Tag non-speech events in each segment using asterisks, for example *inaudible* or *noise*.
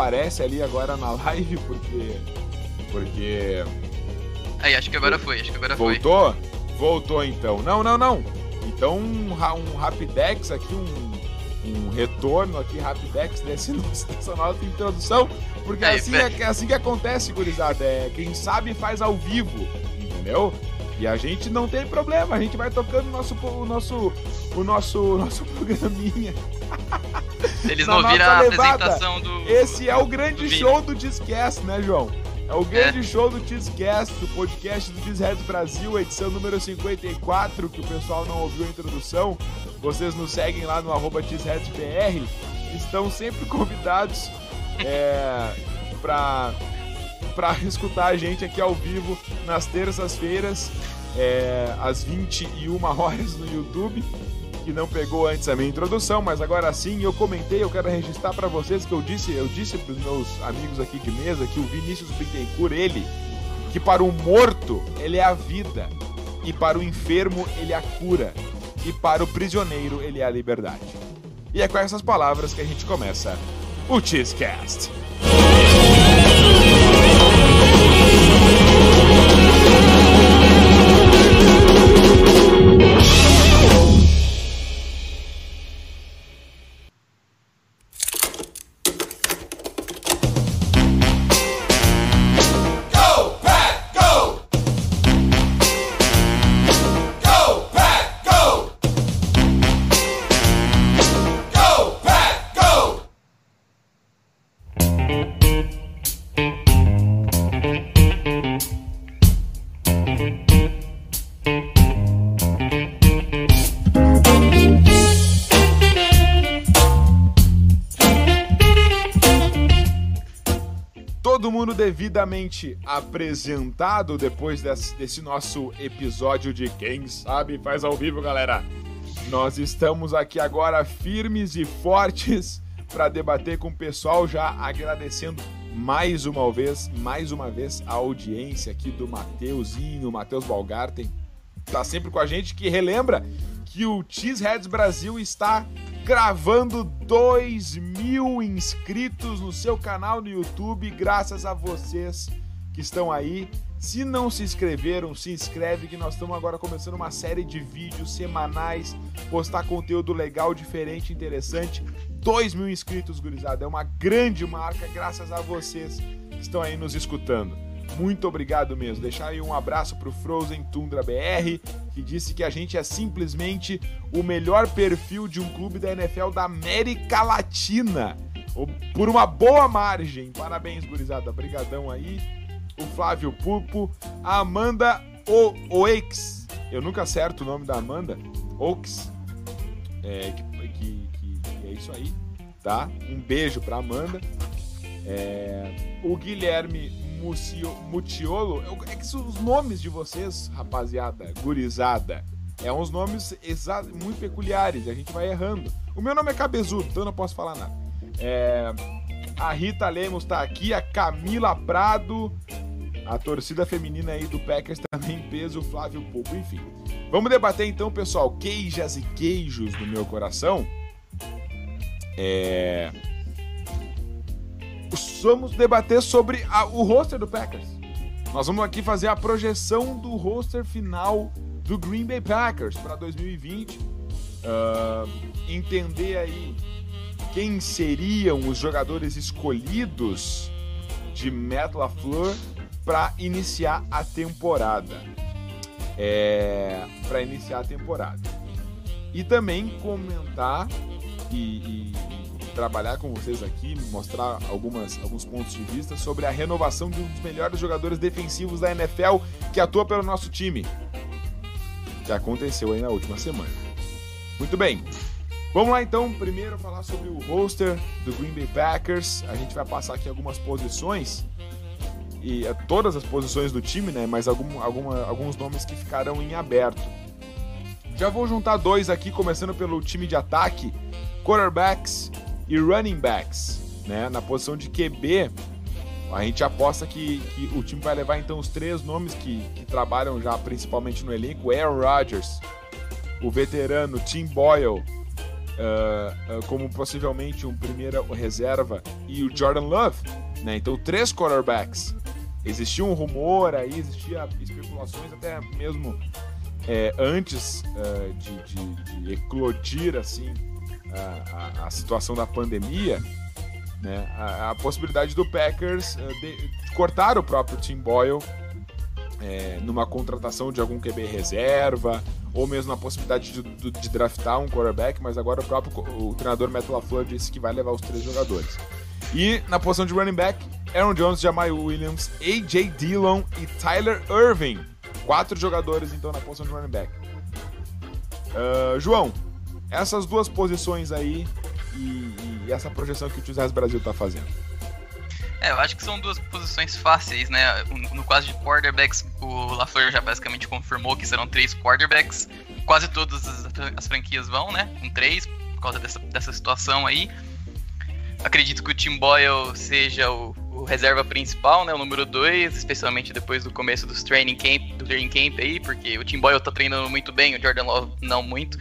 aparece ali agora na live, porque. Porque. Aí, acho que agora foi, acho que agora Voltou? foi. Voltou? Voltou então. Não, não, não. Então um, um Rapidex aqui, um, um retorno aqui, Rapidex desse, *laughs* dessa nossa introdução. Porque Aí, assim, é, assim que acontece, gurizada. É, quem sabe faz ao vivo, entendeu? E a gente não tem problema, a gente vai tocando o nosso, o nosso, o nosso, o nosso *laughs* programinha. Eles não viram a apresentação do. Esse é o grande do show do Discast, né, João? É o grande é. show do Discast, do podcast do Disheads Brasil, edição número 54, que o pessoal não ouviu a introdução. Vocês nos seguem lá no arroba. Estão sempre convidados é, *laughs* para para escutar a gente aqui ao vivo nas terças-feiras, é, às 21 horas no YouTube, que não pegou antes a minha introdução, mas agora sim eu comentei, eu quero registrar para vocês que eu disse, eu disse para os meus amigos aqui de mesa que o Vinícius Bittencourt, ele, que para o morto ele é a vida, e para o enfermo ele é a cura, e para o prisioneiro ele é a liberdade. E é com essas palavras que a gente começa o Cheesecast. Devidamente apresentado depois desse, desse, nosso episódio de Quem Sabe Faz ao Vivo, galera. Nós estamos aqui agora firmes e fortes *laughs* para debater com o pessoal, já agradecendo mais uma vez, mais uma vez a audiência aqui do Mateuzinho, Matheus Balgarten, tá sempre com a gente, que relembra que o Cheeseheads Brasil está gravando 2 mil inscritos no seu canal no YouTube, graças a vocês que estão aí. Se não se inscreveram, se inscreve que nós estamos agora começando uma série de vídeos semanais, postar conteúdo legal, diferente, interessante. 2 mil inscritos, gurizada, é uma grande marca, graças a vocês que estão aí nos escutando. Muito obrigado mesmo. Deixar aí um abraço pro Frozen Tundra BR, que disse que a gente é simplesmente o melhor perfil de um clube da NFL da América Latina. Por uma boa margem. Parabéns, gurizada. Brigadão aí. O Flávio Pupo, a Amanda o Oix. Eu nunca acerto o nome da Amanda. Ox. É, que, que, que, que é isso aí, tá? Um beijo pra Amanda. É, o Guilherme Mutiolo, é que são os nomes de vocês, rapaziada, gurizada. É uns nomes muito peculiares, a gente vai errando. O meu nome é Cabezudo, então não posso falar nada. É, a Rita Lemos tá aqui, a Camila Prado, a torcida feminina aí do Packers também, peso, Flávio Pouco, enfim. Vamos debater então, pessoal, queijas e queijos do meu coração. É vamos debater sobre a, o roster do Packers. Nós vamos aqui fazer a projeção do roster final do Green Bay Packers para 2020. Uh, entender aí quem seriam os jogadores escolhidos de Matt LaFleur para iniciar a temporada. É, para iniciar a temporada. E também comentar e, e trabalhar com vocês aqui, mostrar algumas, alguns pontos de vista sobre a renovação de um dos melhores jogadores defensivos da NFL que atua pelo nosso time. Que aconteceu aí na última semana. Muito bem. Vamos lá então, primeiro falar sobre o roster do Green Bay Packers. A gente vai passar aqui algumas posições e é, todas as posições do time, né? Mas algum, alguma, alguns nomes que ficarão em aberto. Já vou juntar dois aqui, começando pelo time de ataque: quarterbacks e running backs. Né? Na posição de QB, a gente aposta que, que o time vai levar então os três nomes que, que trabalham já principalmente no elenco: Aaron Rodgers, o veterano Tim Boyle uh, uh, como possivelmente um primeiro reserva e o Jordan Love, né? Então três quarterbacks. Existia um rumor aí, existia especulações até mesmo é, antes uh, de, de, de, eclodir assim a, a, a, situação da pandemia, né? A, a possibilidade do Packers de, de cortar o próprio Tim Boyle é, numa contratação de algum QB reserva, ou mesmo na possibilidade de, de, de, draftar um quarterback, mas agora o próprio o treinador Matt LaFleur disse que vai levar os três jogadores. E na posição de running back, Aaron Jones, Jamal Williams, A.J. Dillon e Tyler Irving. Quatro jogadores, então, na posição de running back. Uh, João, essas duas posições aí e, e, essa projeção que o Tio Brasil está fazendo. É, eu acho que são duas posições fáceis, né? No caso de quarterbacks, o LaFleur já basicamente confirmou que serão três quarterbacks. Quase todas as franquias vão, né? Com três, por causa dessa, dessa situação aí. Acredito que o Tim Boyle seja o, o reserva principal, né? O número dois, especialmente depois do começo dos training camp, do training camp aí, porque o Tim Boyle tá treinando muito bem, o Jordan Love não muito.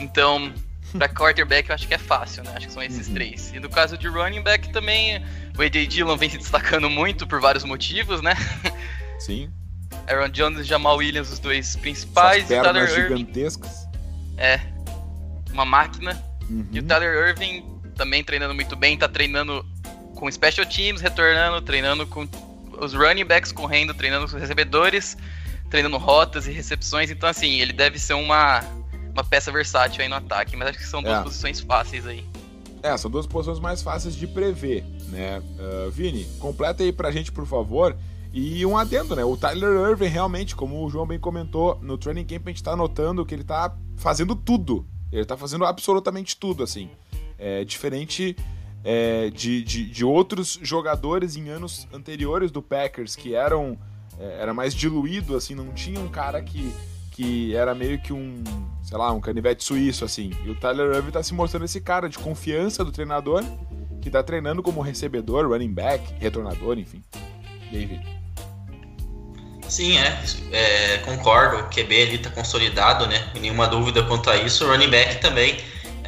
Então, Pra quarterback eu acho que é fácil, né? Acho que são esses uhum. três. E no caso de running back também, o AJ Dillon vem se destacando muito por vários motivos, né? *laughs* Sim. Aaron Jones e Jamal Williams, os dois principais. Suas pernas gigantescas. É. Uma máquina. Uhum. E o Tyler Irving também treinando muito bem, tá treinando com special teams, retornando, treinando com os running backs correndo, treinando com os recebedores, treinando rotas e recepções. Então, assim, ele deve ser uma uma peça versátil aí no ataque, mas acho que são duas é. posições fáceis aí. É, são duas posições mais fáceis de prever, né? Uh, Vini, completa aí pra gente, por favor. E um adendo, né? O Tyler Irving realmente, como o João bem comentou, no training camp a gente tá notando que ele tá fazendo tudo. Ele tá fazendo absolutamente tudo, assim. É diferente é, de, de, de, outros jogadores em anos anteriores do Packers que eram é, era mais diluído, assim, não tinha um cara que que era meio que um, sei lá, um canivete suíço, assim. E o Tyler Irving tá se mostrando esse cara de confiança do treinador, que tá treinando como recebedor, running back, retornador, enfim. Vitor? Sim, é, é, concordo. O QB ali tá consolidado, né? Nenhuma dúvida quanto a isso. O running back também.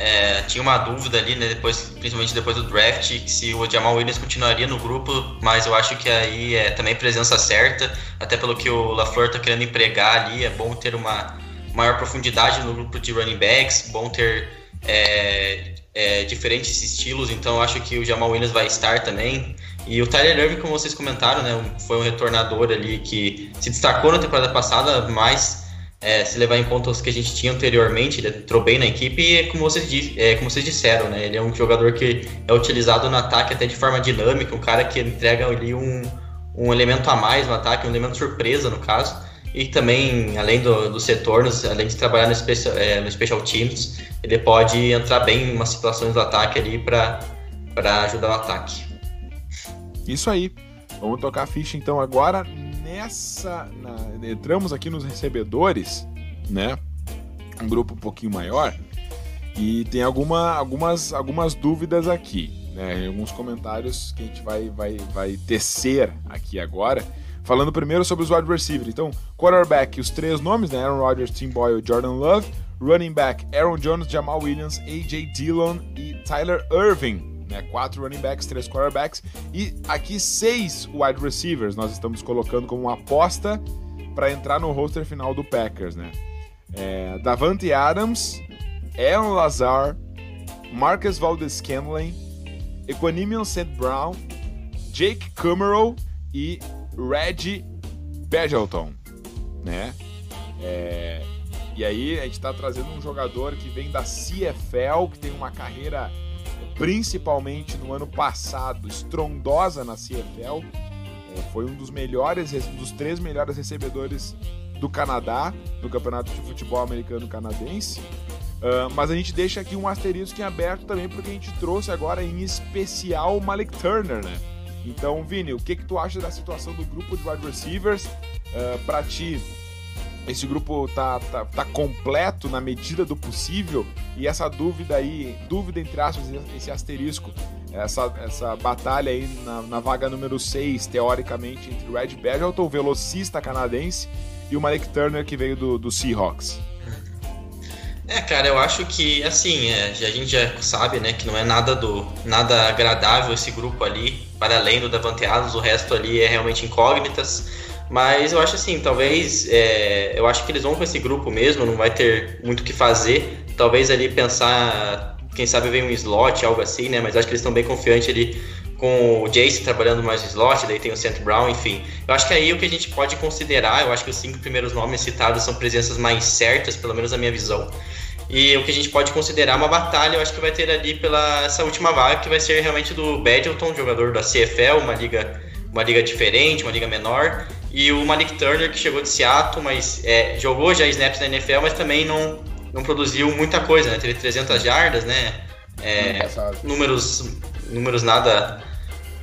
É, tinha uma dúvida ali, né, depois, principalmente depois do draft, se o Jamal Williams continuaria no grupo, mas eu acho que aí é também presença certa, até pelo que o LaFleur tá querendo empregar ali, é bom ter uma maior profundidade no grupo de running backs, bom ter é, é, diferentes estilos, então eu acho que o Jamal Williams vai estar também. E o Tyler Irving, como vocês comentaram, né, foi um retornador ali que se destacou na temporada passada, mas é, se levar em conta os que a gente tinha anteriormente, ele entrou bem na equipe e, como vocês, é, como vocês disseram, né, ele é um jogador que é utilizado no ataque até de forma dinâmica, um cara que entrega ali um, um elemento a mais no ataque, um elemento surpresa no caso. E também, além do, dos retornos, além de trabalhar no special, é, no special teams, ele pode entrar bem em umas situações do ataque ali para ajudar o ataque. Isso aí. Vamos tocar a ficha então agora nessa. Na, entramos aqui nos recebedores, né? Um grupo um pouquinho maior. E tem alguma, algumas, algumas dúvidas aqui, né? Alguns comentários que a gente vai, vai, vai tecer aqui agora. Falando primeiro sobre os wide receivers. Então, quarterback, os três nomes, né? Aaron Rodgers, Tim Boyle, Jordan Love. Running back, Aaron Jones, Jamal Williams, A.J. Dillon e Tyler Irving né? Quatro running backs, três quarterbacks e aqui seis wide receivers nós estamos colocando como uma aposta para entrar no roster final do Packers, né? É, Davante Adams, Aaron Lazar, Marcus Valdez-Scantling, Equanimous St. Brown, Jake Kummerow e Reggie Badgelton, né? É, e aí a gente está trazendo um jogador que vem da CFL, que tem uma carreira principalmente no ano passado, estrondosa na CFL. É, foi um dos melhores, dos três melhores recebedores do Canadá, no Campeonato de Futebol Americano Canadense. Uh, mas a gente deixa aqui um asterisco em aberto também, porque a gente trouxe agora em especial o Malik Turner, né? Então, Vini, o que, que tu acha da situação do grupo de wide receivers? Uh, para ti, esse grupo tá, tá, tá, completo na medida do possível e essa dúvida aí, dúvida entre aspas, esse asterisco, essa, essa batalha aí na, na vaga número 6, teoricamente, entre o Red Badgelton, o velocista canadense, e o Malik Turner que veio do, do Seahawks. É, cara, eu acho que, assim, é, a gente já sabe, né, que não é nada do nada agradável esse grupo ali, para além do Davante Adams, o resto ali é realmente incógnitas. Mas eu acho assim, talvez, é, eu acho que eles vão com esse grupo mesmo, não vai ter muito o que fazer. Talvez ali pensar, quem sabe vem um slot, algo assim, né? Mas acho que eles estão bem confiantes ali com o Jace trabalhando mais slot, daí tem o Saint Brown, enfim. Eu acho que aí o que a gente pode considerar, eu acho que os cinco primeiros nomes citados são presenças mais certas, pelo menos na minha visão. E o que a gente pode considerar uma batalha, eu acho que vai ter ali pela essa última vaga, que vai ser realmente do Badilton, jogador da CFL, uma liga, uma liga diferente, uma liga menor, e o Malik Turner, que chegou de Seattle, mas é, jogou já snaps na NFL, mas também não, não produziu muita coisa, né? Teve 300 jardas, né? É, números, números nada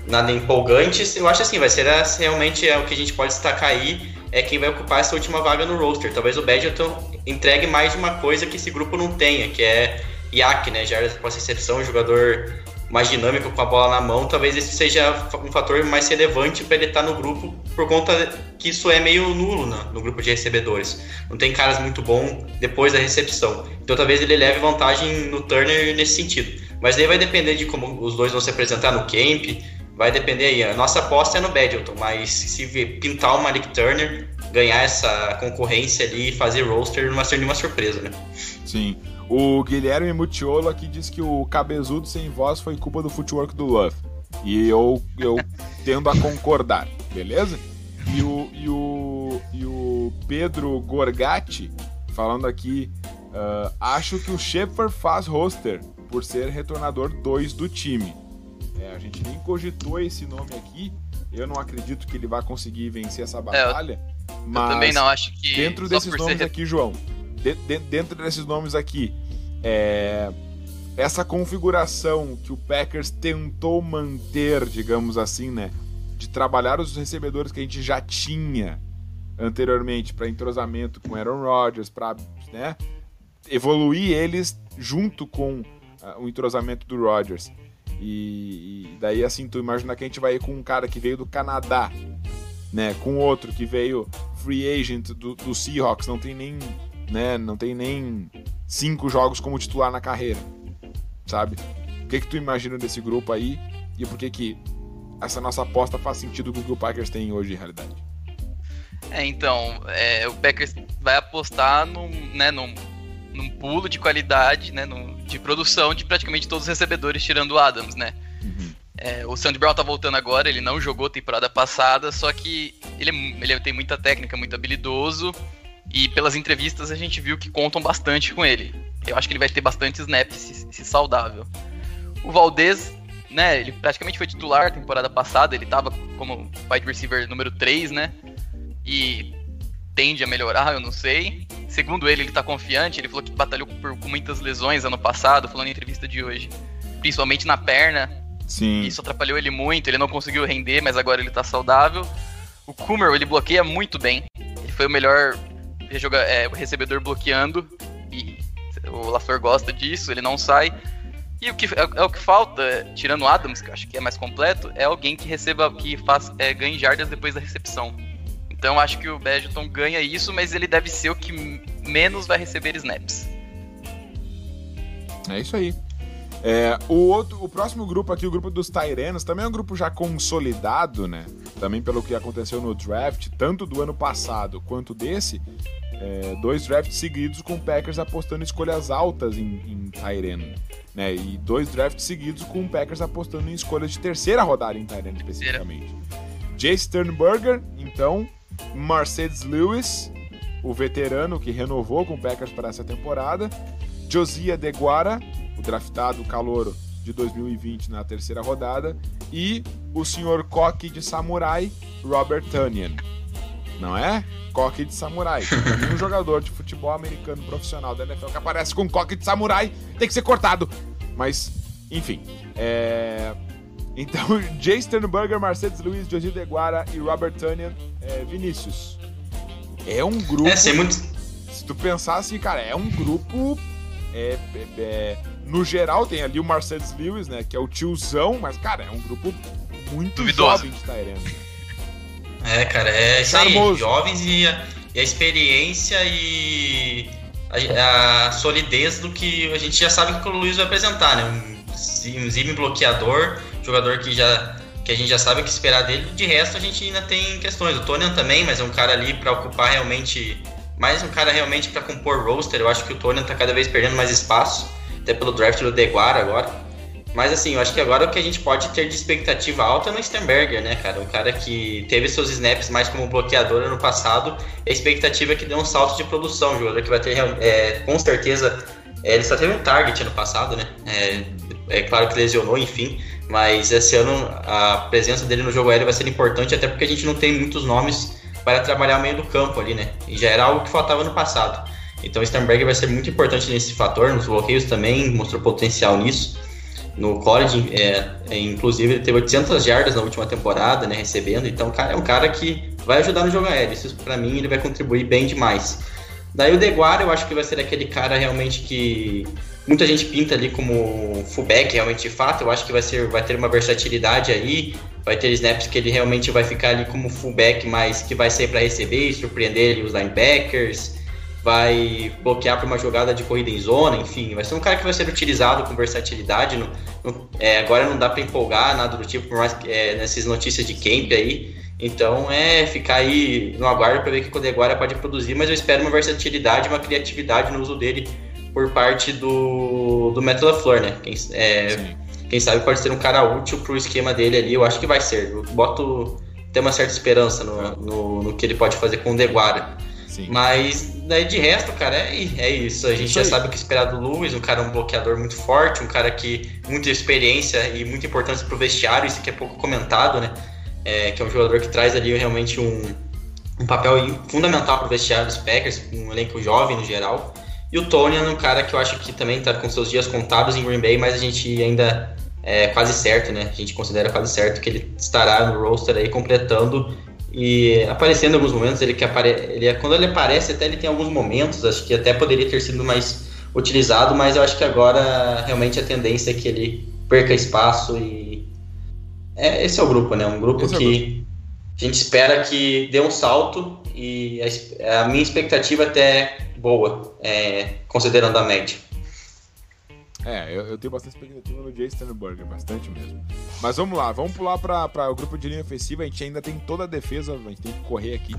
nada empolgantes. Eu acho assim, vai ser realmente é o que a gente pode destacar aí é quem vai ocupar essa última vaga no roster. Talvez o Badgerton entregue mais uma coisa que esse grupo não tenha, que é IAC, né? Já após recepção, jogador mais dinâmico com a bola na mão, talvez esse seja um fator mais relevante para ele estar tá no grupo, por conta que isso é meio nulo no, no grupo de recebedores. Não tem caras muito bons depois da recepção. Então talvez ele leve vantagem no Turner nesse sentido. Mas daí vai depender de como os dois vão se apresentar no camp, vai depender aí. A nossa aposta é no Badilton, mas se pintar o Malik Turner, ganhar essa concorrência ali e fazer roster não vai ser nenhuma surpresa, né? Sim. O Guilherme Mutiolo aqui diz que o cabezudo sem voz foi culpa do footwork do Love. E eu, eu tendo a concordar, beleza? E o, e o, e o Pedro Gorgatti falando aqui, uh, acho que o Shepard faz roster por ser retornador 2 do time. É, a gente nem cogitou esse nome aqui. Eu não acredito que ele vai conseguir vencer essa batalha. É, eu, mas eu também não acho que. Dentro desses nomes ser... aqui, João, de, de, dentro desses nomes aqui, é, essa configuração que o Packers tentou manter, digamos assim, né? De trabalhar os recebedores que a gente já tinha anteriormente para entrosamento com Aaron Rodgers, para né, evoluir eles junto com uh, o entrosamento do Rodgers. E, e, daí, assim, tu imagina que a gente vai ir com um cara que veio do Canadá, né? Com outro que veio free agent do, do Seahawks, não tem nem, né? Não tem nem cinco jogos como titular na carreira, sabe? O que que tu imagina desse grupo aí e por que que essa nossa aposta faz sentido com o que o Packers tem hoje em realidade? É, então, é, o Packers vai apostar num, né, num, num pulo de qualidade, né, num, de produção de praticamente todos os recebedores, tirando o Adams, né? Uhum. É, o Sandy Brown tá voltando agora, ele não jogou temporada passada, só que ele, é ele tem muita técnica, muito habilidoso, e pelas entrevistas a gente viu que contam bastante com ele. Eu acho que ele vai ter bastante snaps se, se saudável. O Valdez, né, ele praticamente foi titular temporada passada, ele tava como wide receiver número 3, né? E tende a melhorar, eu não sei. Segundo ele, ele tá confiante, ele falou que batalhou por, com muitas lesões ano passado, falando em entrevista de hoje. Principalmente na perna. Sim. Isso atrapalhou ele muito, ele não conseguiu render, mas agora ele tá saudável. O Kummer, ele bloqueia muito bem. Ele foi o melhor joga, é, recebedor bloqueando. E o LaFleur gosta disso, ele não sai. E o que é, é, o que falta, tirando o Adams, que eu acho que é mais completo, é alguém que receba, que faz, é, ganhe jardas depois da recepção. Então acho que o Badgerton ganha isso, mas ele deve ser o que menos vai receber snaps. É isso aí. É, o, outro, o próximo grupo aqui, o grupo dos Tyrenos, também é um grupo já consolidado, né? Também pelo que aconteceu no draft, tanto do ano passado quanto desse. É, dois drafts seguidos com Packers apostando escolhas altas em, em Tyrene. Né? E dois drafts seguidos com Packers apostando em escolhas de terceira rodada em Tyrene especificamente. Jay Sternberger, então, Mercedes Lewis, o veterano que renovou com Packers para essa temporada, Josiah Deguara, o draftado calouro de 2020 na terceira rodada, e o senhor coque de samurai, Robert Tunyon. Não é? Coque de samurai. um jogador de futebol americano profissional da NFL que aparece com coque de samurai tem que ser cortado. Mas, enfim. É... Então, *laughs* Jay Sternberger, Mercedes Luiz, Josi Deguara e Robert Tunyon, é, Vinícius. É um grupo. É, muito... Se tu pensar assim, cara, é um grupo. É, é, é, no geral, tem ali o Mercedes Lewis, né? Que é o tiozão, mas, cara, é um grupo muito Duvidoso. jovem de Tyrene. É, cara, é isso aí. Jovens e a, e a experiência e a, a, solidez do que a gente já sabe que o Luiz vai apresentar, né? Um, um Zime bloqueador, jogador que já que a gente já sabe o que esperar dele. De resto, a gente ainda tem questões. O Tonian também, mas é um cara ali para ocupar realmente. Mais um cara realmente para compor roster. Eu acho que o Tonian tá cada vez perdendo mais espaço, até pelo draft do Deguara agora. Mas assim, eu acho que agora o que a gente pode ter de expectativa alta é no Sternberger, né, cara? Um cara que teve seus snaps mais como bloqueador ano passado. A expectativa é que dê um salto de produção, jogador que vai ter é, com certeza. É, ele só teve um target ano passado, né? É, é claro que lesionou, enfim. Mas esse ano a presença dele no jogo aéreo vai ser importante, até porque a gente não tem muitos nomes para trabalhar o meio do campo ali, né? E já era algo que faltava no passado. Então o Sternberger vai ser muito importante nesse fator, nos bloqueios também, mostrou potencial nisso. No college, é, é, inclusive, ele teve 800 jardas na última temporada, né, recebendo. Então, é um cara que vai ajudar no jogo aéreo. Isso, para mim, ele vai contribuir bem demais. Daí o Deguara, eu acho que vai ser aquele cara realmente que muita gente pinta ali como fullback, realmente de fato. Eu acho que vai, ser, vai ter uma versatilidade aí. Vai ter snaps que ele realmente vai ficar ali como fullback, mas que vai sair para receber e surpreender ali os linebackers. Vai bloquear para uma jogada de corrida em zona, enfim. Vai ser um cara que vai ser utilizado com versatilidade. No, no, é, agora não dá para empolgar nada do tipo, por mais que é, nessas notícias de camp aí. Então é ficar aí no aguardo para ver o que o Deguara pode produzir, mas eu espero uma versatilidade, uma criatividade no uso dele por parte do, do Metal Flor, né? Quem, é, quem sabe pode ser um cara útil pro esquema dele ali, eu acho que vai ser. Eu boto tem uma certa esperança no, no, no, que ele pode fazer com o Deguara. Sim. Mas daí de resto, cara, é, é isso. A gente isso já sabe o que esperar do Luiz, um cara um bloqueador muito forte, um cara que muita experiência e muita importância pro vestiário, isso que é pouco comentado, né? É, que é um jogador que traz ali realmente um, um papel fundamental pro vestiário dos Packers, um elenco jovem no geral. E o Tony é um cara que eu acho que também está com seus dias contados em Green Bay, mas a gente ainda é quase certo, né? A gente considera quase certo que ele estará no roster aí completando e aparecendo em alguns momentos. Ele que apare... ele é... quando ele aparece, até ele tem alguns momentos, acho que até poderia ter sido mais utilizado, mas eu acho que agora realmente a tendência é que ele perca espaço e é, esse é o grupo, né? Um grupo esse é que é grupo. a gente espera que dê um salto e a, a minha expectativa até boa, é, considerando a média. É, eu, eu, tenho bastante expectativa no Jay Sternberger, bastante mesmo. Mas vamos lá, vamos pular para o grupo de linha ofensiva. A gente ainda tem toda a defesa, a gente tem que correr aqui.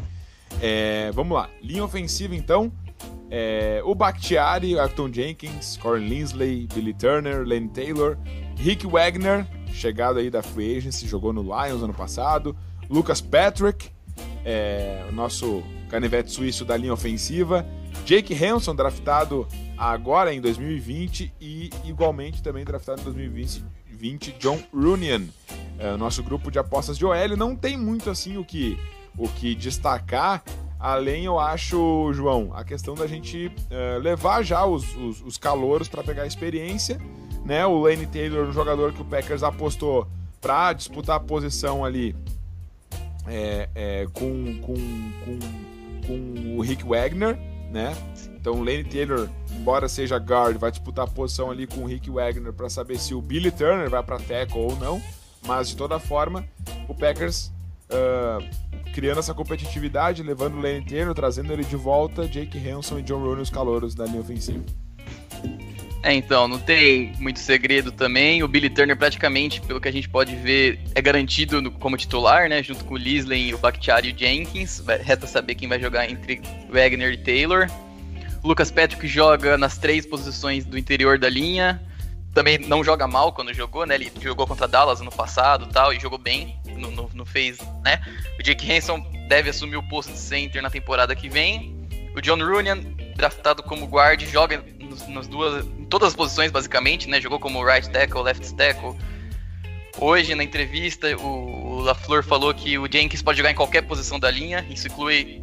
É, vamos lá, linha ofensiva então. É, o Bakhtiari, Acton Jenkins, Corin Linsley, Billy Turner, Lane Taylor, Rick Wagner, chegado aí da Free Agency, jogou no Lions ano passado, Lucas Patrick, é, o nosso canivete suíço da linha ofensiva, Jake Hanson, draftado agora em 2020 e igualmente também draftado em 2020, John Runian. É, o nosso grupo de apostas de OL não tem muito assim o que, o que destacar, além, eu acho, João, a questão da gente é, levar já os, os, os calouros para pegar experiência. Né? O Lane Taylor, um jogador que o Packers apostou para disputar a posição ali é, é, com, com, com, com o Rick Wagner, né? Então o Lane Taylor, embora seja guard, vai disputar a posição ali com o Rick Wagner para saber se o Billy Turner vai para tackle ou não. Mas de toda forma, o Packers uh, criando essa competitividade, levando o Lane Taylor, trazendo ele de volta, Jake Hanson e John Rooney os calouros da linha ofensiva. É, então, não tem muito segredo também. O Billy Turner, praticamente, pelo que a gente pode ver, é garantido no, como titular, né? Junto com o Lisley, o Bakhtiari e o Jenkins. Resta saber quem vai jogar entre Wagner e Taylor. O Lucas Patrick joga nas três posições do interior da linha. Também não joga mal quando jogou, né? Ele jogou contra Dallas no passado tal, e jogou bem. Não, não, fez, né? O Jake Hanson deve assumir o posto de center na temporada que vem. O John Runyan, draftado como guard, joga nas duas, em todas as posições basicamente, né? Jogou como right tackle, left tackle. Hoje na entrevista o, LaFleur falou que o Jenkins pode jogar em qualquer posição da linha, isso inclui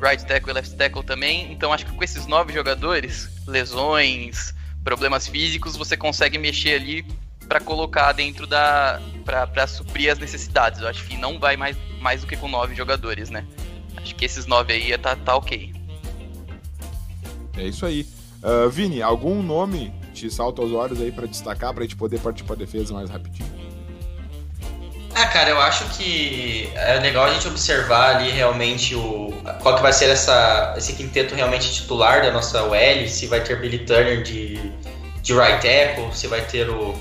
right tackle e left tackle também. Então acho que com esses nove jogadores, lesões, problemas físicos, você consegue mexer ali para colocar dentro da para suprir as necessidades. Eu acho que não vai mais mais do que com nove jogadores, né? Acho que esses nove aí tá, tá ok. É isso aí. Uh, Vini, algum nome te salta aos olhos aí para destacar, pra gente poder partir pra defesa mais rapidinho? Ah, cara, eu acho que é legal a gente observar ali realmente o qual que vai ser essa, esse quinteto realmente titular da nossa OL, se vai ter Billy Turner de, de right tackle, se vai ter o,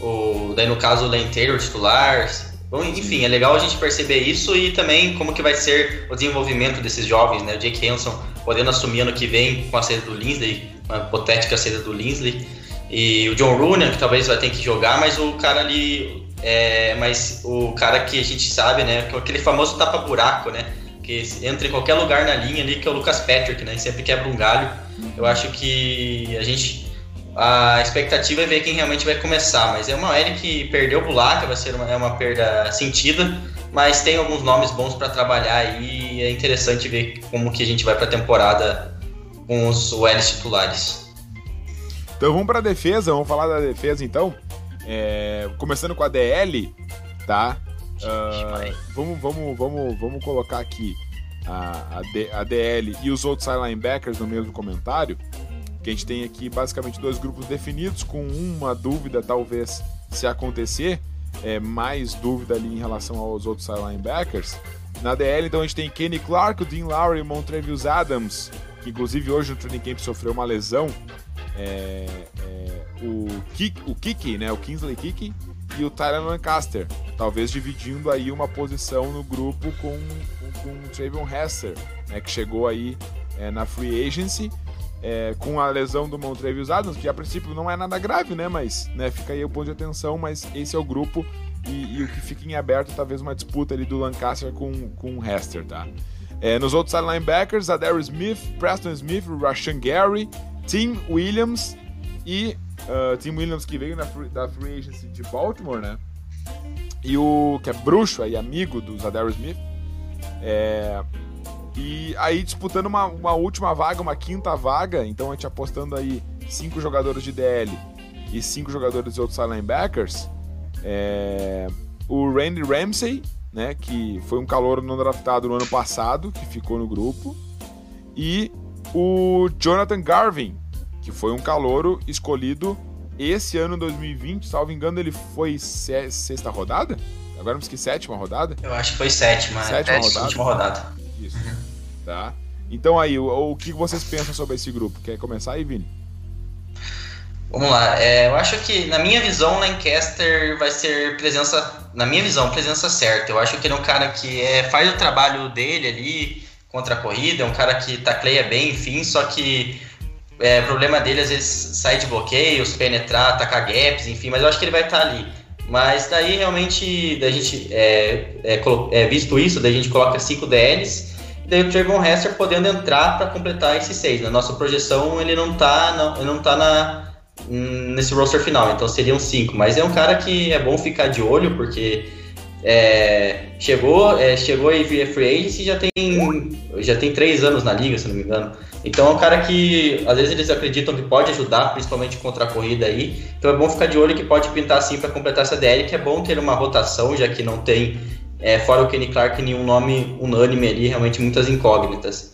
o daí no caso o Lane Taylor titular, Bom, enfim, é legal a gente perceber isso e também como que vai ser o desenvolvimento desses jovens, né? O Jake Hanson podendo assumir ano que vem com a saída do Linsley, uma hipotética saída do Linsley. E o John Rooney, que talvez vai ter que jogar, mas o cara ali. É, mas o cara que a gente sabe, né? Aquele famoso tapa-buraco, né? Que entra em qualquer lugar na linha ali, que é o Lucas Patrick, né? Sempre quebra um galho. Eu acho que a gente. A expectativa é ver quem realmente vai começar, mas é uma L que perdeu o Bulaca, vai ser uma, é uma perda sentida, mas tem alguns nomes bons para trabalhar aí e é interessante ver como que a gente vai para a temporada com os OLs titulares. Então vamos para a defesa, vamos falar da defesa então. É, começando com a DL, tá? Uh, vamos, vamos, vamos, vamos colocar aqui a, a, D, a, DL e os outros linebackers no mesmo comentário. Que a gente tem aqui basicamente dois grupos definidos, com uma dúvida, talvez, se acontecer, é, mais dúvida ali em relação aos outros linebackers. Na DL, então, a gente tem Kenny Clark, Dean Lowry e Montrevious Adams, que inclusive hoje no training camp sofreu uma lesão é, é, o, Kik, o Kiki, né, o Kingsley Kiki e o Tyron Lancaster, talvez dividindo aí uma posição no grupo com, com, com o Trayvon Hester, né, que chegou aí é, na free agency é, com a lesão do Montrevious Adams, que a princípio não é nada grave, né, mas né, fica aí o ponto de atenção, mas esse é o grupo e, e o que fica em aberto talvez uma disputa ali do Lancaster com, com o Hester, tá? É, nos outros linebackers, a Darius Smith, Preston Smith, Rashan Gary, Tim Williams e uh, Tim Williams que veio na free, da free agency de Baltimore, né? E o que é bruxo aí, amigo do Zadar Smith. É, e aí disputando uma, uma última vaga, uma quinta vaga, então a gente apostando aí cinco jogadores de DL e cinco jogadores de outros linebackers. É, o Randy Ramsey, né, que foi um calor não draftado no ano passado, que ficou no grupo, e o Jonathan Garvin, que foi um calouro escolhido esse ano 2020, salvo engano, ele foi sexta rodada? Agora me esqueci, sétima rodada? Eu acho que foi sétima, sétima é, rodada. Última rodada. Isso. Tá. Então aí, o, o, que vocês pensam sobre esse grupo? Quer começar aí, Vini? Vamos lá. É, eu acho que, na minha visão, Lancaster vai ser presença, na minha visão, presença certa. Eu acho que ele é um cara que é, faz o trabalho dele ali, contra a corrida, é um cara que tacleia bem, enfim, só que é, o problema dele às vezes sai de bloqueios, penetrar, atacar gaps, enfim, mas eu acho que ele vai estar ali. Mas daí realmente, da gente é, é, é, visto isso, daí a gente coloca 5 DLs, daí o Trayvon Hester podendo entrar para completar esses 6. Na nossa projeção ele não está não, ele não tá na, nesse roster final, então seriam 5. Mas é um cara que é bom ficar de olho, porque é, chegou, é, chegou aí via free agency já tem já tem três anos na liga, se não me engano. Então é um cara que às vezes eles acreditam que pode ajudar, principalmente contra a corrida aí. Então é bom ficar de olho que pode pintar assim para completar essa DL, que é bom ter uma rotação, já que não tem, é, fora o Kenny Clark, nenhum nome unânime ali, realmente muitas incógnitas.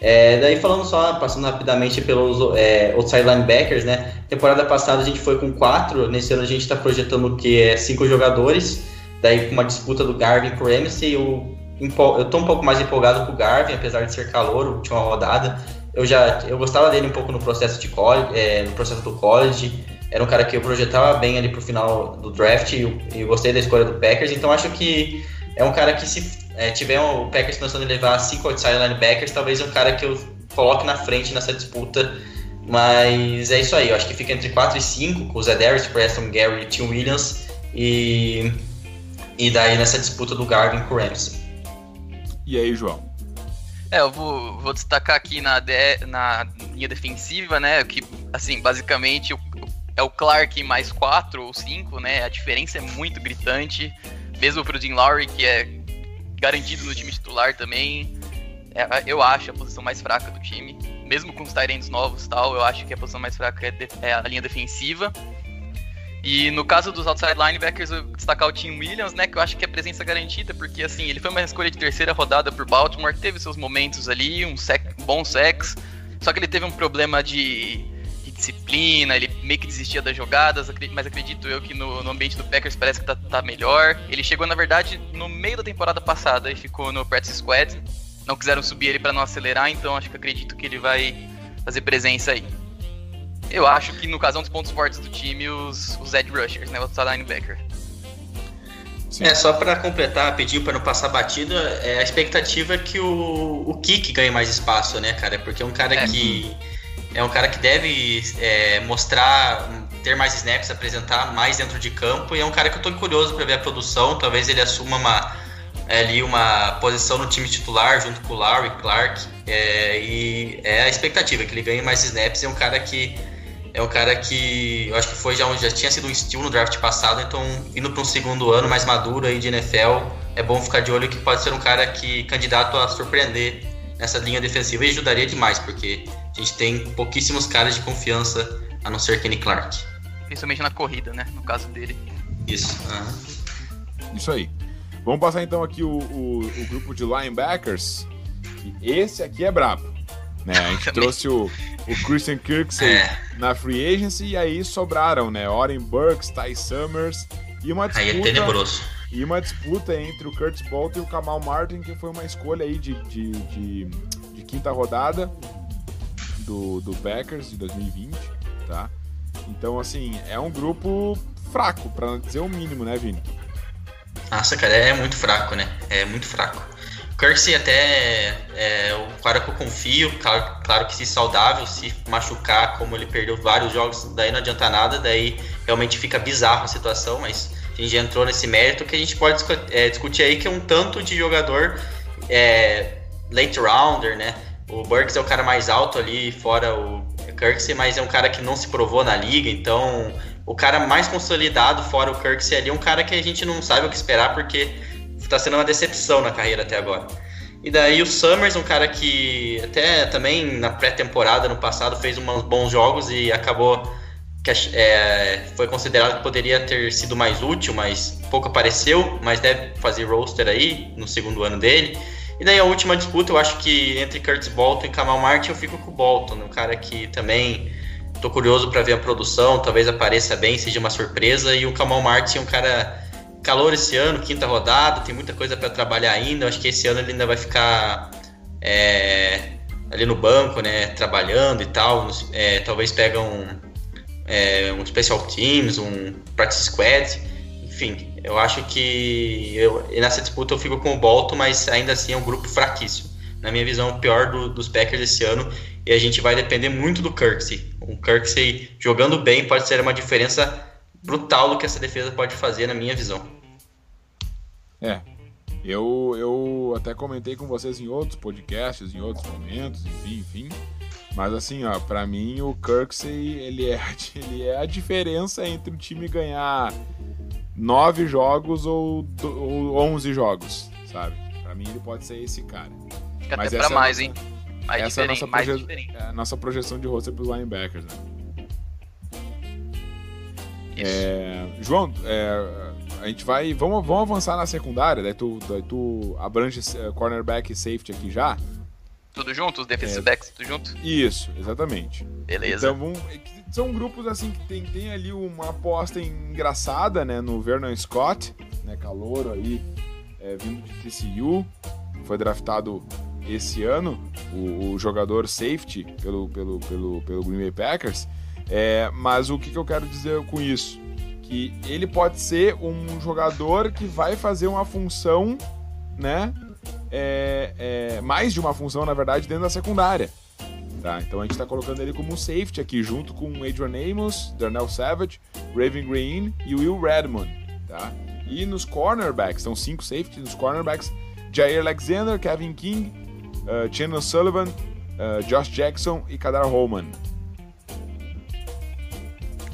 É, daí falando só, passando rapidamente pelos é, outside linebackers, né? Temporada passada a gente foi com quatro, nesse ano a gente está projetando que é cinco jogadores. Daí com uma disputa do Garvin com o Ramsey, eu, eu tô um pouco mais empolgado com o Garvin, apesar de ser calor, última rodada. Eu já eu gostava dele um pouco no processo de college, é, no processo do college. Era um cara que eu projetava bem ali pro final do draft e eu, eu gostei da escolha do Packers, então acho que é um cara que se é, tiver o Packers pensando em levar cinco outside linebackers, talvez é um cara que eu coloque na frente nessa disputa. Mas é isso aí, eu acho que fica entre 4 e 5, com o Zedarius, Preston, Gary e Tim Williams. E e daí nessa disputa do Garvin com o Ramsey. E aí, João? É, eu vou, vou destacar aqui na, de, na linha defensiva, né? Que, assim, basicamente é o Clark mais 4 ou 5, né? A diferença é muito gritante. Mesmo pro Dean Lowry, que é garantido no time titular também. É, eu acho a posição mais fraca do time. Mesmo com os Tyrants novos tal, eu acho que a posição mais fraca é, de, é a linha defensiva. E no caso dos outside linebackers, eu destacar o Tim Williams, né? Que eu acho que é presença garantida, porque assim, ele foi uma escolha de terceira rodada por Baltimore, teve seus momentos ali, um sec, bom sex, só que ele teve um problema de, de disciplina, ele meio que desistia das jogadas, mas acredito eu que no, no ambiente do Packers parece que tá, tá, melhor. Ele chegou, na verdade, no meio da temporada passada e ficou no practice squad. Não quiseram subir ele para não acelerar, então acho que acredito que ele vai fazer presença aí. Eu acho que no caso é um dos pontos fortes do time, os, os edge rushers, né? O linebacker. Sim. É, só para completar, pedir para não passar batida, é, a expectativa é que o, o Kik ganhe mais espaço, né, cara? Porque é um cara é. que é um cara que deve é, mostrar, ter mais snaps, apresentar mais dentro de campo, e é um cara que eu tô curioso para ver a produção, talvez ele assuma uma, é, ali uma posição no time titular junto com o Larry Clark, é, e é a expectativa que ele ganhe mais snaps, é um cara que é um cara que eu acho que foi já, já tinha sido um steal no draft passado, então indo para um segundo ano mais maduro aí de NFL, é bom ficar de olho que pode ser um cara que candidato a surpreender nessa linha defensiva e ajudaria demais, porque a gente tem pouquíssimos caras de confiança, a não ser Kenny Clark. Principalmente na corrida, né? No caso dele. Isso. Uhum. Isso aí. Vamos passar então aqui o, o, o grupo de linebackers. Esse aqui é brabo. Né? A gente *laughs* trouxe o, o Christian Kirksey é. na free agency e aí sobraram, né? Oren Burks, Ty Summers e uma disputa. Aí é tenebroso. E uma disputa entre o Curtis Bolton e o Kamal Martin, que foi uma escolha aí de, de, de, de quinta rodada do, do Packers de 2020, tá? Então, assim, é um grupo fraco, para dizer o mínimo, né, Vini? Nossa, cara, é muito fraco, né? É muito fraco. Kirksey até é o cara que eu confio, claro, claro, que se saudável, se machucar, como ele perdeu vários jogos, daí não adianta nada, daí realmente fica bizarro a situação, mas a gente já entrou nesse mérito que a gente pode é, discutir aí que é um tanto de jogador é, late rounder, né? O Burks é o cara mais alto ali, fora o Kirksey, mas é um cara que não se provou na liga, então o cara mais consolidado fora o Kirksey ali é um cara que a gente não sabe o que esperar porque está sendo uma decepção na carreira até agora. E daí o Summers, um cara que até também na pré-temporada no passado fez uns bons jogos e acabou que é, foi considerado que poderia ter sido mais útil, mas pouco apareceu, mas deve fazer roster aí no segundo ano dele. E daí a última disputa, eu acho que entre Curtis Bolton e Kamal Martin, eu fico com o Bolton, um cara que também tô curioso para ver a produção, talvez apareça bem, seja uma surpresa. E o Kamal Martin é um cara calor esse ano, quinta rodada, tem muita coisa para trabalhar ainda. Eu acho que esse ano ele ainda vai ficar é, ali no banco, né, trabalhando e tal. É, talvez pega um, é, um special teams, um practice squad, enfim eu acho que eu, nessa disputa eu fico com o Bolton, mas ainda assim é um grupo fraquíssimo. Na minha visão, o pior do, dos Packers esse ano. E a gente vai depender muito do Kirksey. O Kirksey jogando bem pode ser uma diferença brutal do que essa defesa pode fazer, na minha visão. É. Eu, eu até comentei com vocês em outros podcasts, em outros momentos, enfim, enfim. Mas assim, ó, pra mim o Kirksey, ele é, *laughs* ele é a diferença entre o time ganhar nove jogos ou, ou 11 jogos, sabe? Para mim ele pode ser esse cara. Fica Mas até pra é mais, hein? Mais essa é a nossa, proje é a nossa projeção de roster pros linebackers, né? É, João, é, a gente vai. Vamos, vamos avançar na secundária, daí tu, daí tu abrange é, cornerback e safety aqui já. Tudo junto? Os defensive é, backs tudo junto? Isso, exatamente. Beleza. Então vamos, são grupos assim que tem, tem ali uma aposta engraçada, né? No Vernon Scott, né? Calouro aí, é, vindo de TCU, foi draftado esse ano, o, o, jogador safety pelo, pelo, pelo, pelo Green Bay Packers. É, mas o que, que eu quero dizer com isso? Que ele pode ser um jogador que vai fazer uma função, né? É, é, mais de uma função, na verdade, dentro da secundária. Tá? Então a gente está colocando ele como safety aqui, junto com Adrian Amos, Darnell Savage, Raven Green e Will Redmond. Tá? E nos cornerbacks, são cinco safeties nos cornerbacks, Jair Alexander, Kevin King, uh, Chandler Sullivan, uh, Josh Jackson e Kadar Holman.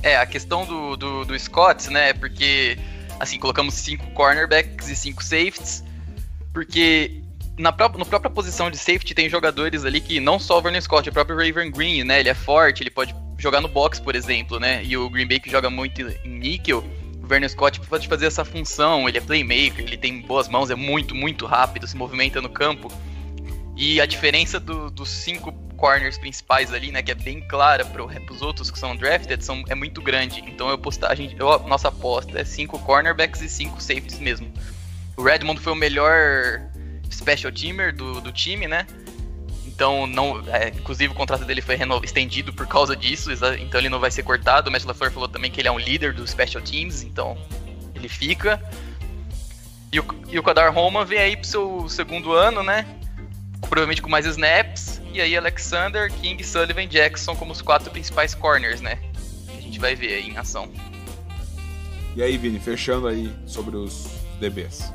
É, a questão do, do, do Scott, né, porque, assim, colocamos cinco cornerbacks e cinco safeties, porque na própria, própria posição de safety tem jogadores ali que não só o Vernon Scott, o próprio Raven Green, né? Ele é forte, ele pode jogar no box, por exemplo, né? E o Green Bay que joga muito em níquel, o Vernon Scott pode fazer essa função, ele é playmaker, ele tem boas mãos, é muito, muito rápido, se movimenta no campo. E a diferença do, dos cinco corners principais ali, né, que é bem clara para os outros que são drafted, são, é muito grande. Então eu postagem, eu, nossa aposta é cinco cornerbacks e cinco safeties mesmo. O Redmond foi o melhor special teamer do, do time, né? Então, não, é, inclusive o contrato dele foi estendido por causa disso, então ele não vai ser cortado. O Matt LaFleur falou também que ele é um líder dos special teams, então ele fica. E o, e o Kadar Roman vem aí pro seu segundo ano, né? Provavelmente com mais snaps. E aí Alexander, King, Sullivan Jackson como os quatro principais corners, né? Que a gente vai ver aí em ação. E aí, Vini, fechando aí sobre os DBs.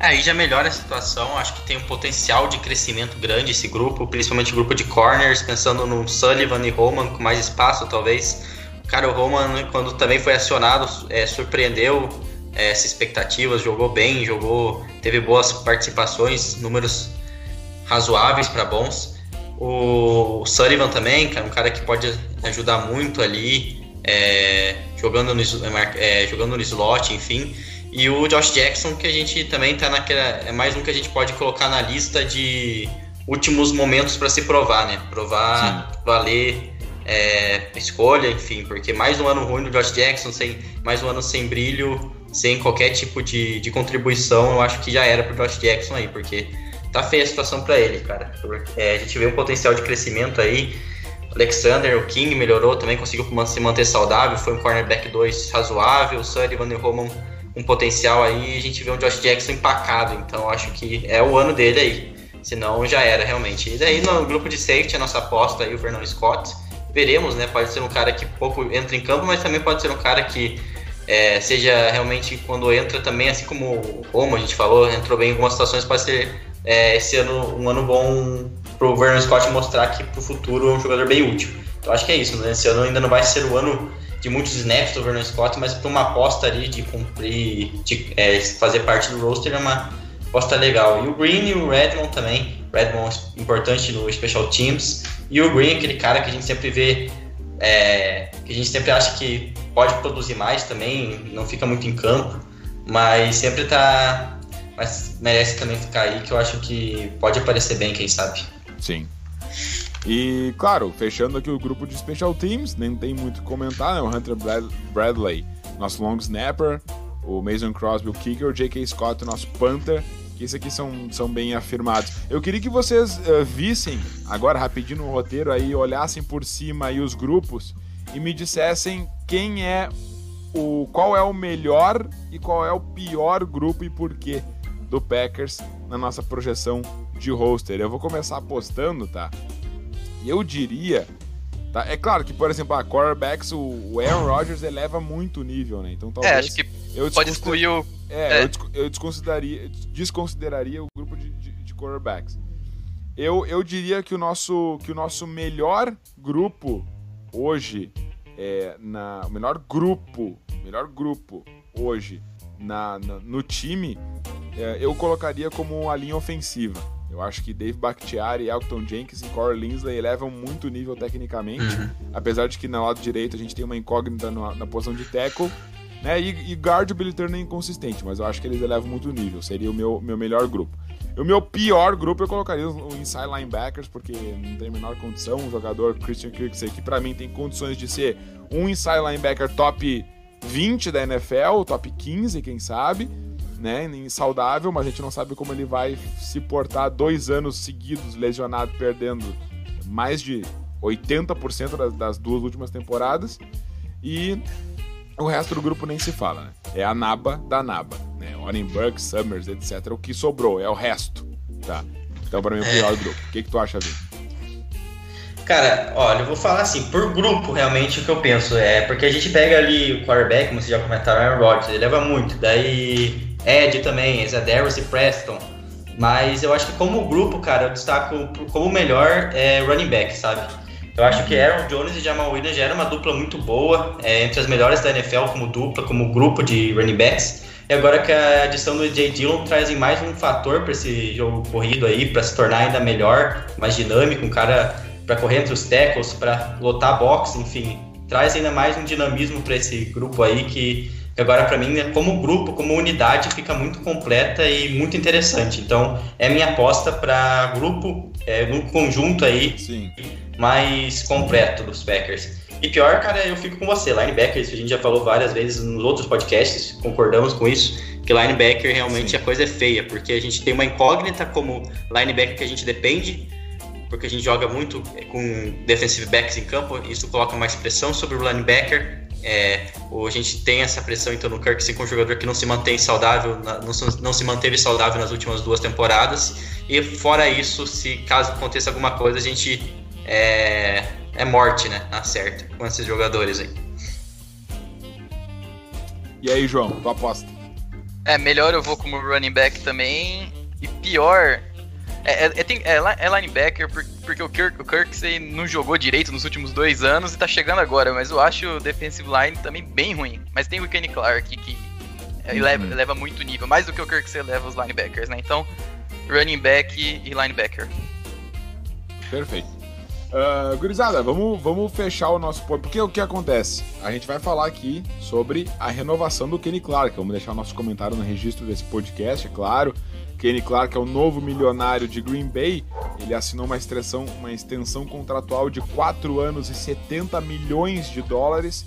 É, aí já melhora a situação, acho que tem um potencial de crescimento grande esse grupo, principalmente o grupo de corners, pensando no Sullivan e Roman com mais espaço talvez. Cara, o Roman, quando também foi acionado, é, surpreendeu é, essas expectativas, jogou bem, jogou, teve boas participações, números razoáveis para bons. O Sullivan também, cara, um cara que pode ajudar muito ali, é, jogando, no, é, jogando no slot, enfim. E o Josh Jackson, que a gente também tá naquela. É mais um que a gente pode colocar na lista de últimos momentos para se provar, né? Provar, Sim. valer é, escolha, enfim, porque mais um ano ruim do Josh Jackson, sem, mais um ano sem brilho, sem qualquer tipo de, de contribuição, eu acho que já era pro Josh Jackson aí, porque tá feia a situação para ele, cara. É, a gente vê um potencial de crescimento aí. Alexander, o King melhorou também, conseguiu se manter saudável, foi um cornerback 2 razoável, o Sullivan e o Roman um potencial aí, a gente vê um Josh Jackson empacado, então acho que é o ano dele aí. Senão já era realmente. E daí no grupo de safety, a nossa aposta aí, o Vernon Scott. Veremos, né? Pode ser um cara que pouco entra em campo, mas também pode ser um cara que é, seja realmente quando entra também, assim como como a gente falou, entrou bem em algumas situações, pode ser é, esse ano um ano bom pro Vernon Scott mostrar que pro futuro é um jogador bem útil. Então acho que é isso, né? Esse ano ainda não vai ser o ano de muitos snaps do Vernon Scott, mas para uma aposta ali de cumprir, de é, fazer parte do roster é uma aposta legal. E o Green e o Redmond também, Redmond importante no Special Teams, e o Green aquele cara que a gente sempre vê, é, que a gente sempre acha que pode produzir mais também, não fica muito em campo, mas sempre tá, mas merece também ficar aí, que eu acho que pode aparecer bem, quem sabe. Sim. E, claro, fechando aqui o grupo de Special Teams, nem tem muito o que comentar, né? O Hunter Bradley, nosso long snapper, o Mason Crosby, o kicker, o J.K. Scott, nosso punter, que esses aqui são, são bem afirmados. Eu queria que vocês uh, vissem, agora rapidinho no roteiro aí, olhassem por cima aí os grupos e me dissessem quem é o qual é o melhor e qual é o pior grupo e por quê do Packers na nossa projeção de roster. Eu vou começar apostando, tá? Eu diria. Tá? É claro que, por exemplo, a quarterbacks, o Aaron *laughs* Rodgers eleva muito o nível, né? Então talvez. É, acho que eu pode excluir o. É, é. Eu, desconsideraria, desconsideraria o grupo de, de, de quarterbacks. Eu, eu diria que o, nosso, que o nosso melhor grupo hoje, é, na, o melhor grupo, melhor grupo hoje na, na no time, é, eu colocaria como a linha ofensiva. Eu acho que Dave Bakhtiari, Elton Jenkins e Corey Linsley elevam muito o nível tecnicamente, uhum. apesar de que no lado direito a gente tem uma incógnita na, na posição de tackle, né? E, e guard o Billy Turner é inconsistente, mas eu acho que eles elevam muito o nível, seria o meu, meu melhor grupo. O meu pior grupo eu colocaria o inside linebackers, porque não tem a menor condição. Um jogador, Christian Kirksey, que para mim tem condições de ser um inside linebacker top 20 da NFL, top 15, quem sabe né, saudável, mas a gente não sabe como ele vai se portar dois anos seguidos lesionado, perdendo mais de 80% das, das duas últimas temporadas. E o resto do grupo nem se fala, né? É a naba da naba, né? Orenburg, Summers, etc. O que sobrou é o resto, tá? Então, para mim, é o pior grupo. O que, que tu acha, Vini? Cara, olha, eu vou falar assim, por grupo, realmente, o que eu penso é, porque a gente pega ali o quarterback, como vocês já comentaram, Aaron Rodgers, ele leva muito, daí Ed também, Zedarius e Preston. Mas eu acho que como grupo, cara, eu destaco como melhor é running back, sabe? Eu acho que Aaron Jones e Jamal Williams já era uma dupla muito boa, é, entre as melhores da NFL como dupla, como grupo de running backs. E agora que a adição do J. Dillon trazem mais um fator para esse jogo corrido aí, para se tornar ainda melhor, mais dinâmico, um cara para correr entre os tackles, para lotar box, enfim, traz ainda mais um dinamismo para esse grupo aí que agora, para mim, como grupo, como unidade, fica muito completa e muito interessante. Então, é minha aposta para grupo, é, um conjunto aí Sim. mais completo dos Packers. E pior, cara, eu fico com você. Linebackers, a gente já falou várias vezes nos outros podcasts, concordamos com isso, que linebacker realmente Sim. a coisa é feia, porque a gente tem uma incógnita como linebacker que a gente depende, porque a gente joga muito com defensive backs em campo, isso coloca mais pressão sobre o linebacker. É, a gente tem essa pressão então no Kirk Cousins, um jogador que não se mantém saudável, na- não, se- não se manteve saudável nas últimas duas temporadas. E fora isso, se caso aconteça alguma coisa, a gente é, é morte, né? Acerta com esses jogadores aí. E aí, João, tua aposta? É, melhor eu vou como running back também. E pior. É, é, é, é li- é linebacker por- porque o Kirk, o Kirksey não jogou direito nos últimos dois anos e tá chegando agora, mas eu acho o defensive line também bem ruim. Mas tem o Kenny Clark que é, eleva, eleva muito nível, mais do que o Kirksey leva os linebackers, né? Então, running back e linebacker. Perfeito. Ah, gurizada, vamos, vamos fechar o nosso ponto. Porque o que acontece? A gente vai falar aqui sobre a renovação do Kenny Clark. Vamos deixar o nosso comentário no registro desse podcast, é claro. Kenny Clark é o novo milionário de Green Bay. Ele assinou uma extensão, uma extensão contratual de 4 anos e 70 milhões de dólares,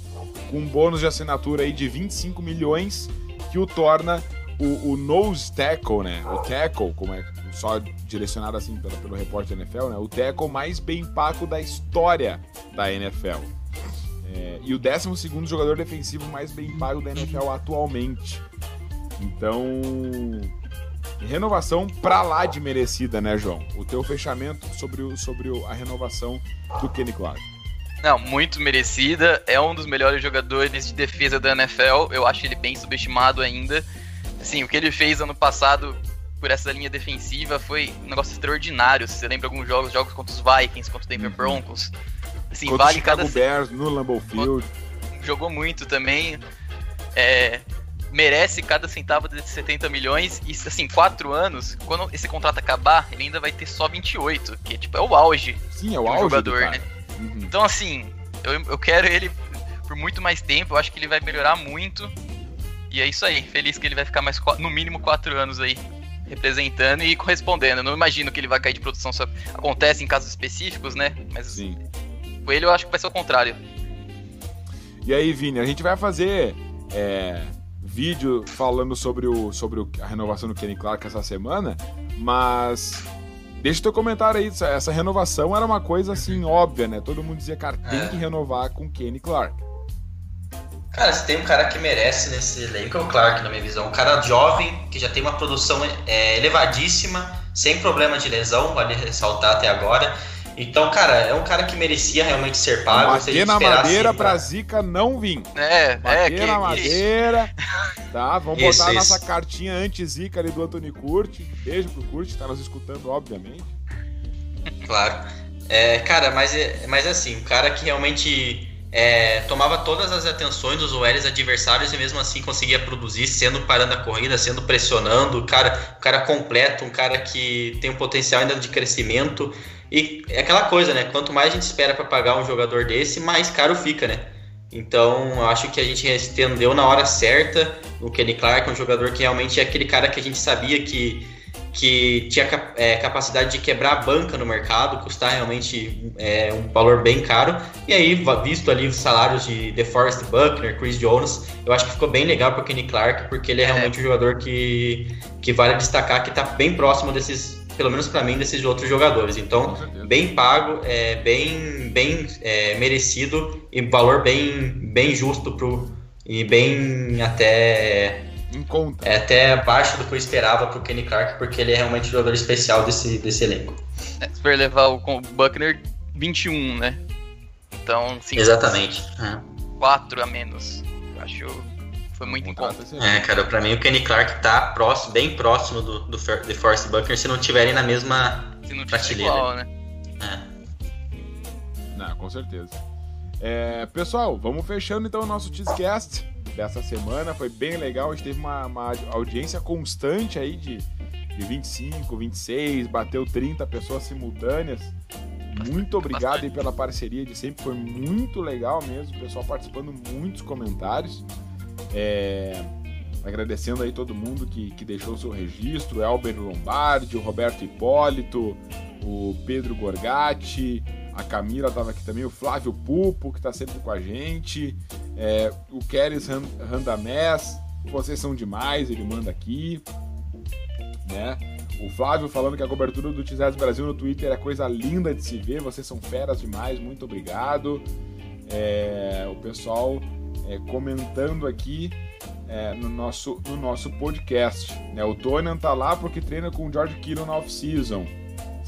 com um bônus de assinatura aí de 25 milhões, que o torna o, o nose tackle, né? O tackle, como é só direcionado assim pelo, pelo repórter da NFL, né? O tackle mais bem pago da história da NFL. É, e o 12 jogador defensivo mais bem pago da NFL atualmente. Então, renovação pra lá de merecida, né, João? O teu fechamento sobre, o, sobre a renovação do Kenny Clark. Não, muito merecida. É um dos melhores jogadores de defesa da NFL. Eu acho ele bem subestimado ainda. Assim, o que ele fez ano passado por essa linha defensiva foi um negócio extraordinário. Se você lembra alguns jogos, jogos contra os Vikings, contra o Denver Uhum. Broncos. Assim, Contra vale Chicago cada Bears no Lambeau Field. jogou muito também. É, merece cada centavo desses 70 milhões. E assim, quatro anos, quando esse contrato acabar, ele ainda vai ter só 28, que tipo, é o auge Sim, é o um auge jogador, né? Uhum. Então, assim, eu, eu quero ele por muito mais tempo. Eu acho que ele vai melhorar muito. E é isso aí. Feliz que ele vai ficar mais no mínimo quatro anos aí representando e correspondendo. Eu não imagino que ele vai cair de produção. Só acontece em casos específicos, né? Mas Sim. com ele eu acho que vai ser o contrário. E aí, Vini, a gente vai fazer é, vídeo falando sobre, o, sobre a renovação do Kenny Clark essa semana, mas deixa o teu comentário aí. Essa, essa renovação era uma coisa assim *laughs* óbvia, né? Todo mundo dizia, cara, tem É. que renovar com Kenny Clark. Cara, se tem um cara que merece nesse elenco é o Clark, na minha visão. Um cara jovem, que já tem uma produção é, elevadíssima, sem problema de lesão, vale ressaltar até agora. Então, cara, é um cara que merecia realmente ser pago. se a Bater gente na madeira uma- pra Zica não vir. É, é, Bater que, na que- madeira. Tá, vamos Isso, botar a isso. nossa cartinha anti-Zica ali do Anthony Curti. Beijo pro Curti, tá nos escutando, obviamente. Claro. É, cara, mas, é- mas assim, um cara que realmente é, tomava todas as atenções dos OLs adversários e mesmo assim conseguia produzir, sendo parando a corrida, sendo pressionando, um cara, um cara completo, um cara que tem um potencial ainda de crescimento. E é aquela coisa, né? Quanto mais a gente espera para pagar um jogador desse, mais caro fica, né? Então, eu acho que a gente estendeu na hora certa o Kenny Clark, um jogador que realmente é aquele cara que a gente sabia que que tinha é, capacidade de quebrar a banca no mercado, custar realmente é, um valor bem caro. E aí, visto ali os salários de DeForest Buckner, Chris Jones, eu acho que ficou bem legal para Kenny Clark, porque ele é realmente um jogador que, que vale destacar, que está bem próximo desses, pelo menos para mim, desses outros jogadores. Então, bem pago, é, bem, bem é, merecido e valor bem, bem justo pro, e bem até Em conta. é até abaixo do que eu esperava pro Kenny Clark, porque ele é realmente um jogador especial desse, desse elenco. é, se for levar o Buckner 21, né? Então, sim, Exatamente. 4 a menos. Acho foi muito excelente. É, cara, pra mim o Kenny Clark tá próximo, bem próximo do, do de Forrest Buckner se não tiverem na mesma. Se não Prateleira. igual, né? É. Não, com certeza. É, pessoal, vamos fechando então o nosso Cheesecast dessa semana. Foi bem legal. A gente teve uma, uma audiência constante aí de, de 25, 26, bateu 30 pessoas simultâneas. Muito obrigado aí pela parceria de sempre. Foi muito legal mesmo. O pessoal participando, muitos comentários. É, agradecendo aí todo mundo que, que deixou seu registro, Elber Lombardi, o Roberto Hipólito, o Pedro Gorgatti, a Camila estava aqui também, o Flávio Pupo, que está sempre com a gente, é, o Keres Randamés, vocês são demais, ele manda aqui, né? O Flávio falando que a cobertura do Tizés Brasil no Twitter é coisa linda de se ver, vocês são feras demais, muito obrigado. É, o pessoal é, comentando aqui é, no, nosso, no nosso podcast. Né? O Tonian tá lá porque treina com o George Kittle na off-season.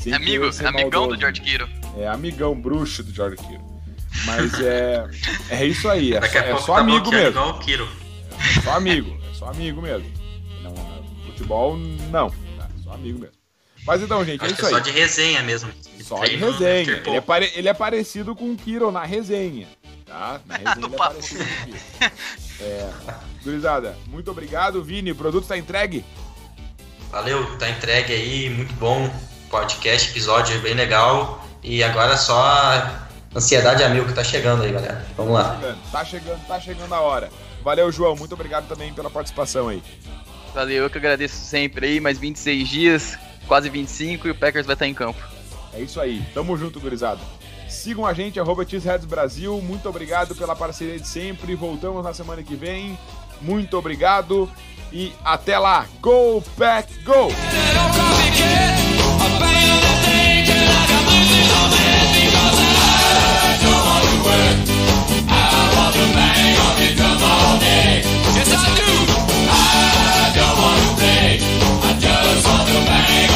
É amigo, é amigão do George Kittle. É amigão bruxo do George Kittle. Mas é, *laughs* é isso aí, é, só, é só tá amigo mesmo. É só amigo, é só amigo mesmo. Não, futebol, não só amigo mesmo. Mas então, gente, Acho é isso aí. É só de resenha mesmo. Só de resenha. Ele é, pare... ele é parecido com o Kiro na resenha. Tá? Na resenha ele é o Kiro. É. Gurizada, muito obrigado. Vini, o produto tá entregue? Valeu, tá entregue aí, muito bom. Podcast, episódio bem legal. E agora só ansiedade a mil que tá chegando aí, galera. Vamos lá. Tá chegando, tá chegando, tá chegando a hora. Valeu, João. Muito obrigado também pela participação aí. Valeu, eu que agradeço sempre aí, mais 26 dias, quase 25 e o Packers vai estar em campo. É isso aí, tamo junto, gurizada. Sigam a gente, arroba Cheeseheads Brasil. Muito obrigado pela parceria de sempre. Voltamos na semana que vem. Muito obrigado e até lá. Go Pack Go! I don't want to play. I just want to bang.